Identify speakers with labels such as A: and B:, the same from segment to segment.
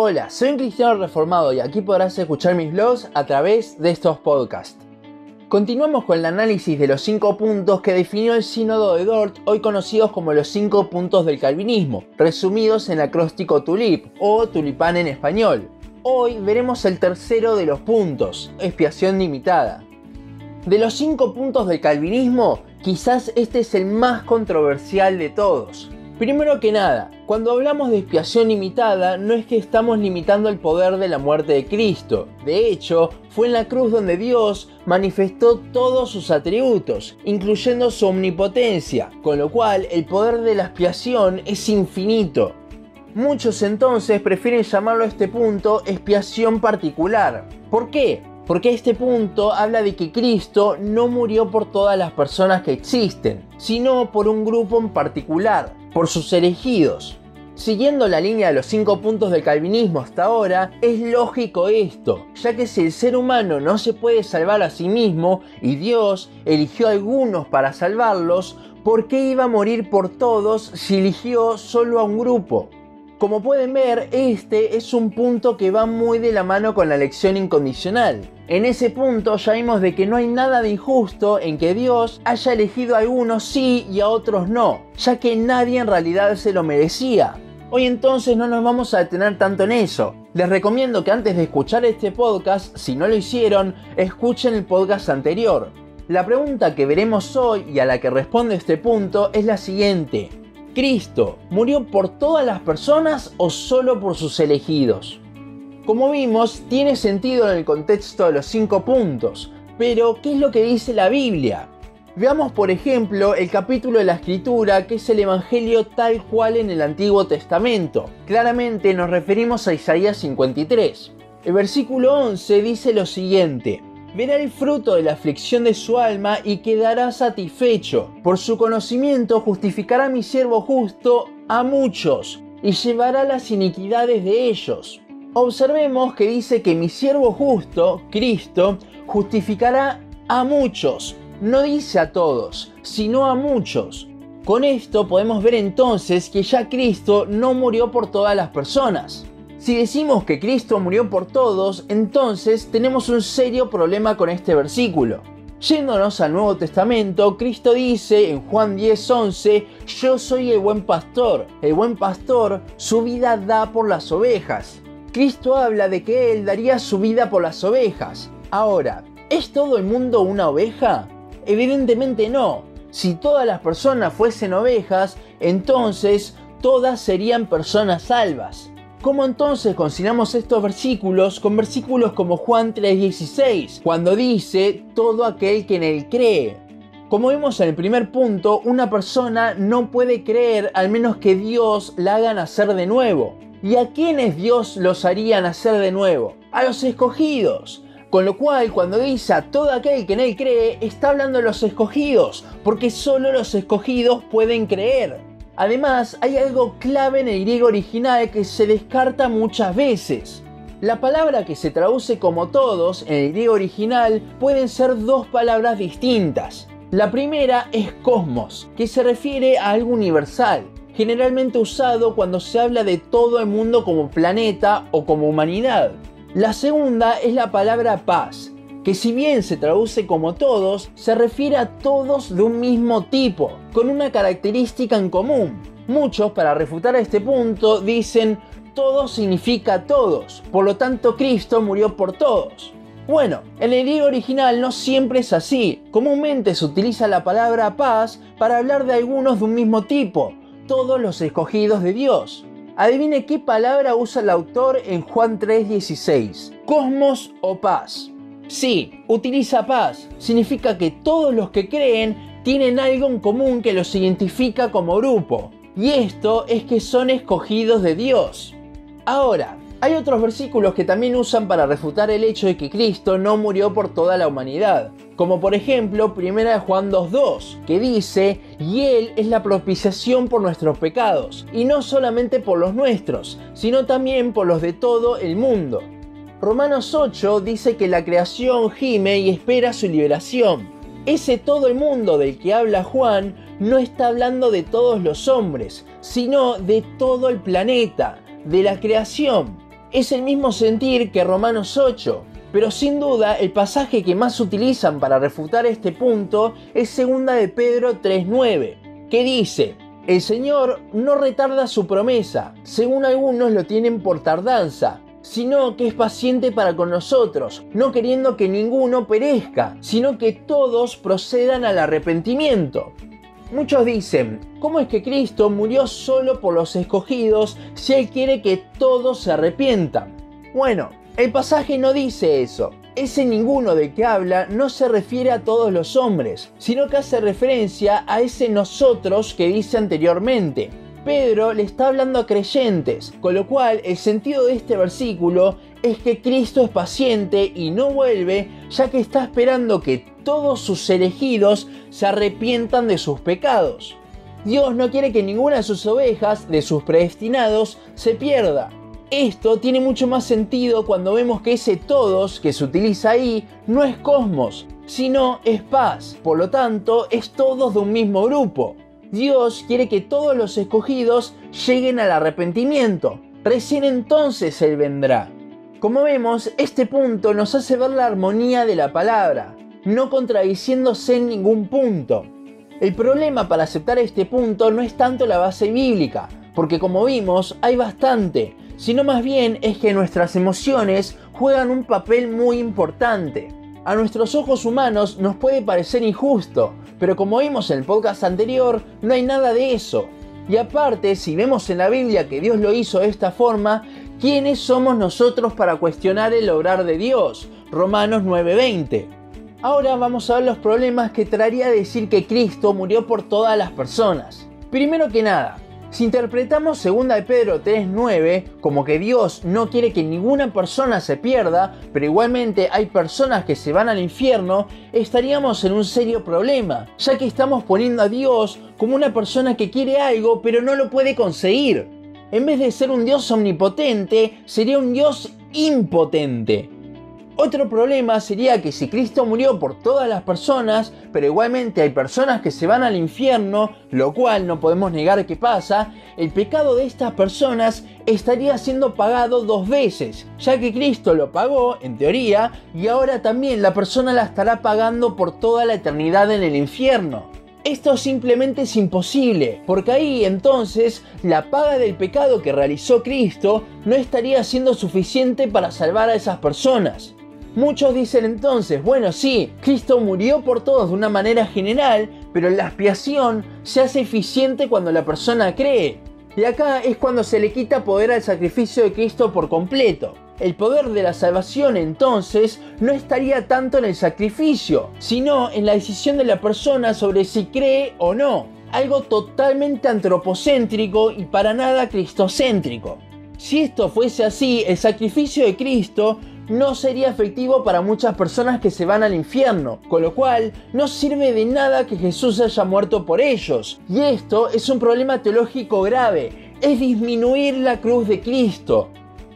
A: Hola, soy un cristiano reformado y aquí podrás escuchar mis blogs a través de estos podcasts. Continuamos con el análisis de los cinco puntos que definió el Sínodo de Dort, hoy conocidos como los cinco puntos del calvinismo, resumidos en acróstico TULIP o tulipán en español. Hoy veremos el tercero de los puntos, expiación limitada. De los cinco puntos del calvinismo, quizás este es el más controversial de todos. Primero que nada, cuando hablamos de expiación limitada, no es que estamos limitando el poder de la muerte de Cristo. De hecho, fue en la cruz donde Dios manifestó todos sus atributos, incluyendo su omnipotencia, con lo cual el poder de la expiación es infinito. Muchos entonces prefieren llamarlo a este punto expiación particular. ¿Por qué? Porque este punto habla de que Cristo no murió por todas las personas que existen, sino por un grupo en particular, por sus elegidos. Siguiendo la línea de los cinco puntos del calvinismo hasta ahora, es lógico esto, ya que si el ser humano no se puede salvar a sí mismo y Dios eligió a algunos para salvarlos, ¿por qué iba a morir por todos si eligió solo a un grupo? Como pueden ver, este es un punto que va muy de la mano con la elección incondicional. En ese punto ya vimos de que no hay nada de injusto en que Dios haya elegido a algunos sí y a otros no, ya que nadie en realidad se lo merecía. Hoy entonces no nos vamos a detener tanto en eso. Les recomiendo que antes de escuchar este podcast, si no lo hicieron, escuchen el podcast anterior. La pregunta que veremos hoy y a la que responde este punto es la siguiente. Cristo murió por todas las personas o solo por sus elegidos? Como vimos, tiene sentido en el contexto de los cinco puntos, pero ¿qué es lo que dice la Biblia? Veamos por ejemplo el capítulo de la escritura que es el Evangelio tal cual en el Antiguo Testamento. Claramente nos referimos a Isaías 53. El versículo 11 dice lo siguiente, verá el fruto de la aflicción de su alma y quedará satisfecho. Por su conocimiento justificará mi siervo justo a muchos y llevará las iniquidades de ellos. Observemos que dice que mi siervo justo, Cristo, justificará a muchos. No dice a todos, sino a muchos. Con esto podemos ver entonces que ya Cristo no murió por todas las personas. Si decimos que Cristo murió por todos, entonces tenemos un serio problema con este versículo. Yéndonos al Nuevo Testamento, Cristo dice en Juan 10:11, yo soy el buen pastor. El buen pastor su vida da por las ovejas. Cristo habla de que Él daría su vida por las ovejas. Ahora, ¿es todo el mundo una oveja? Evidentemente no. Si todas las personas fuesen ovejas, entonces todas serían personas salvas. ¿Cómo entonces conciliamos estos versículos con versículos como Juan 3:16, cuando dice todo aquel que en él cree? Como vimos en el primer punto, una persona no puede creer al menos que Dios la haga nacer de nuevo. ¿Y a quiénes Dios los haría nacer de nuevo? A los escogidos. Con lo cual, cuando dice a todo aquel que en él cree, está hablando de los escogidos, porque solo los escogidos pueden creer. Además, hay algo clave en el griego original que se descarta muchas veces. La palabra que se traduce como todos en el griego original pueden ser dos palabras distintas. La primera es cosmos, que se refiere a algo universal, generalmente usado cuando se habla de todo el mundo como planeta o como humanidad. La segunda es la palabra paz, que si bien se traduce como todos, se refiere a todos de un mismo tipo, con una característica en común. Muchos, para refutar este punto, dicen todo significa todos, por lo tanto Cristo murió por todos. Bueno, en el griego original no siempre es así. Comúnmente se utiliza la palabra paz para hablar de algunos de un mismo tipo, todos los escogidos de Dios. Adivine qué palabra usa el autor en Juan 3:16, cosmos o paz. Sí, utiliza paz. Significa que todos los que creen tienen algo en común que los identifica como grupo. Y esto es que son escogidos de Dios. Ahora, hay otros versículos que también usan para refutar el hecho de que Cristo no murió por toda la humanidad. Como por ejemplo 1 Juan 2.2, que dice, y Él es la propiciación por nuestros pecados, y no solamente por los nuestros, sino también por los de todo el mundo. Romanos 8 dice que la creación gime y espera su liberación. Ese todo el mundo del que habla Juan no está hablando de todos los hombres, sino de todo el planeta, de la creación. Es el mismo sentir que Romanos 8, pero sin duda el pasaje que más utilizan para refutar este punto es 2 de Pedro 3.9, que dice, el Señor no retarda su promesa, según algunos lo tienen por tardanza, sino que es paciente para con nosotros, no queriendo que ninguno perezca, sino que todos procedan al arrepentimiento. Muchos dicen, ¿cómo es que Cristo murió solo por los escogidos si Él quiere que todos se arrepientan? Bueno, el pasaje no dice eso. Ese ninguno de que habla no se refiere a todos los hombres, sino que hace referencia a ese nosotros que dice anteriormente. Pedro le está hablando a creyentes, con lo cual el sentido de este versículo es que Cristo es paciente y no vuelve, ya que está esperando que todos sus elegidos se arrepientan de sus pecados. Dios no quiere que ninguna de sus ovejas, de sus predestinados, se pierda. Esto tiene mucho más sentido cuando vemos que ese todos que se utiliza ahí no es cosmos, sino es paz. Por lo tanto, es todos de un mismo grupo. Dios quiere que todos los escogidos lleguen al arrepentimiento. Recién entonces Él vendrá. Como vemos, este punto nos hace ver la armonía de la palabra, no contradiciéndose en ningún punto. El problema para aceptar este punto no es tanto la base bíblica, porque como vimos hay bastante, sino más bien es que nuestras emociones juegan un papel muy importante. A nuestros ojos humanos nos puede parecer injusto, pero como vimos en el podcast anterior, no hay nada de eso. Y aparte, si vemos en la Biblia que Dios lo hizo de esta forma, ¿quiénes somos nosotros para cuestionar el obrar de Dios? Romanos 9:20. Ahora vamos a ver los problemas que traería decir que Cristo murió por todas las personas. Primero que nada, si interpretamos 2 de Pedro 3.9 como que Dios no quiere que ninguna persona se pierda, pero igualmente hay personas que se van al infierno, estaríamos en un serio problema, ya que estamos poniendo a Dios como una persona que quiere algo pero no lo puede conseguir. En vez de ser un Dios omnipotente, sería un Dios impotente. Otro problema sería que si Cristo murió por todas las personas, pero igualmente hay personas que se van al infierno, lo cual no podemos negar que pasa, el pecado de estas personas estaría siendo pagado dos veces, ya que Cristo lo pagó, en teoría, y ahora también la persona la estará pagando por toda la eternidad en el infierno. Esto simplemente es imposible, porque ahí entonces la paga del pecado que realizó Cristo no estaría siendo suficiente para salvar a esas personas. Muchos dicen entonces, bueno, sí, Cristo murió por todos de una manera general, pero la expiación se hace eficiente cuando la persona cree. Y acá es cuando se le quita poder al sacrificio de Cristo por completo. El poder de la salvación entonces no estaría tanto en el sacrificio, sino en la decisión de la persona sobre si cree o no. Algo totalmente antropocéntrico y para nada cristocéntrico. Si esto fuese así, el sacrificio de Cristo no sería efectivo para muchas personas que se van al infierno, con lo cual no sirve de nada que Jesús haya muerto por ellos. Y esto es un problema teológico grave, es disminuir la cruz de Cristo.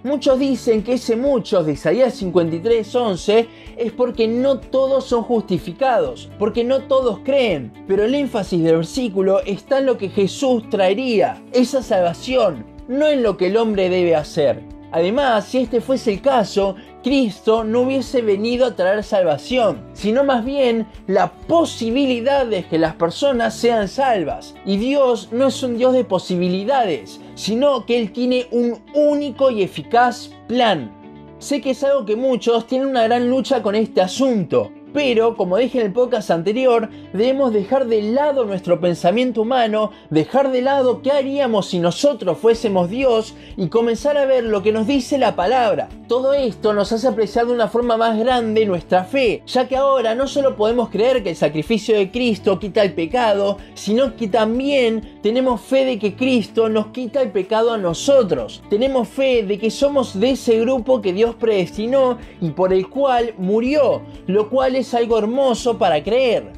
A: Muchos dicen que ese muchos de Isaías 53:11 es porque no todos son justificados, porque no todos creen, pero el énfasis del versículo está en lo que Jesús traería, esa salvación, no en lo que el hombre debe hacer. Además, si este fuese el caso, Cristo no hubiese venido a traer salvación, sino más bien la posibilidad de que las personas sean salvas. Y Dios no es un Dios de posibilidades, sino que Él tiene un único y eficaz plan. Sé que es algo que muchos tienen una gran lucha con este asunto, pero, como dije en el podcast anterior, debemos dejar de lado nuestro pensamiento humano, dejar de lado qué haríamos si nosotros fuésemos Dios y comenzar a ver lo que nos dice la palabra. Todo esto nos hace apreciar de una forma más grande nuestra fe, ya que ahora no solo podemos creer que el sacrificio de Cristo quita el pecado, sino que también tenemos fe de que Cristo nos quita el pecado a nosotros. Tenemos fe de que somos de ese grupo que Dios predestinó y por el cual murió, lo cual es es algo hermoso para creer.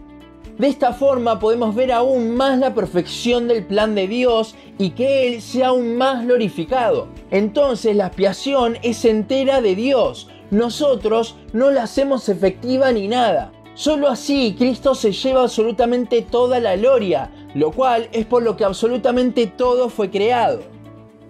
A: De esta forma podemos ver aún más la perfección del plan de Dios y que Él sea aún más glorificado. Entonces la expiación es entera de Dios. Nosotros no la hacemos efectiva ni nada. Solo así Cristo se lleva absolutamente toda la gloria, lo cual es por lo que absolutamente todo fue creado.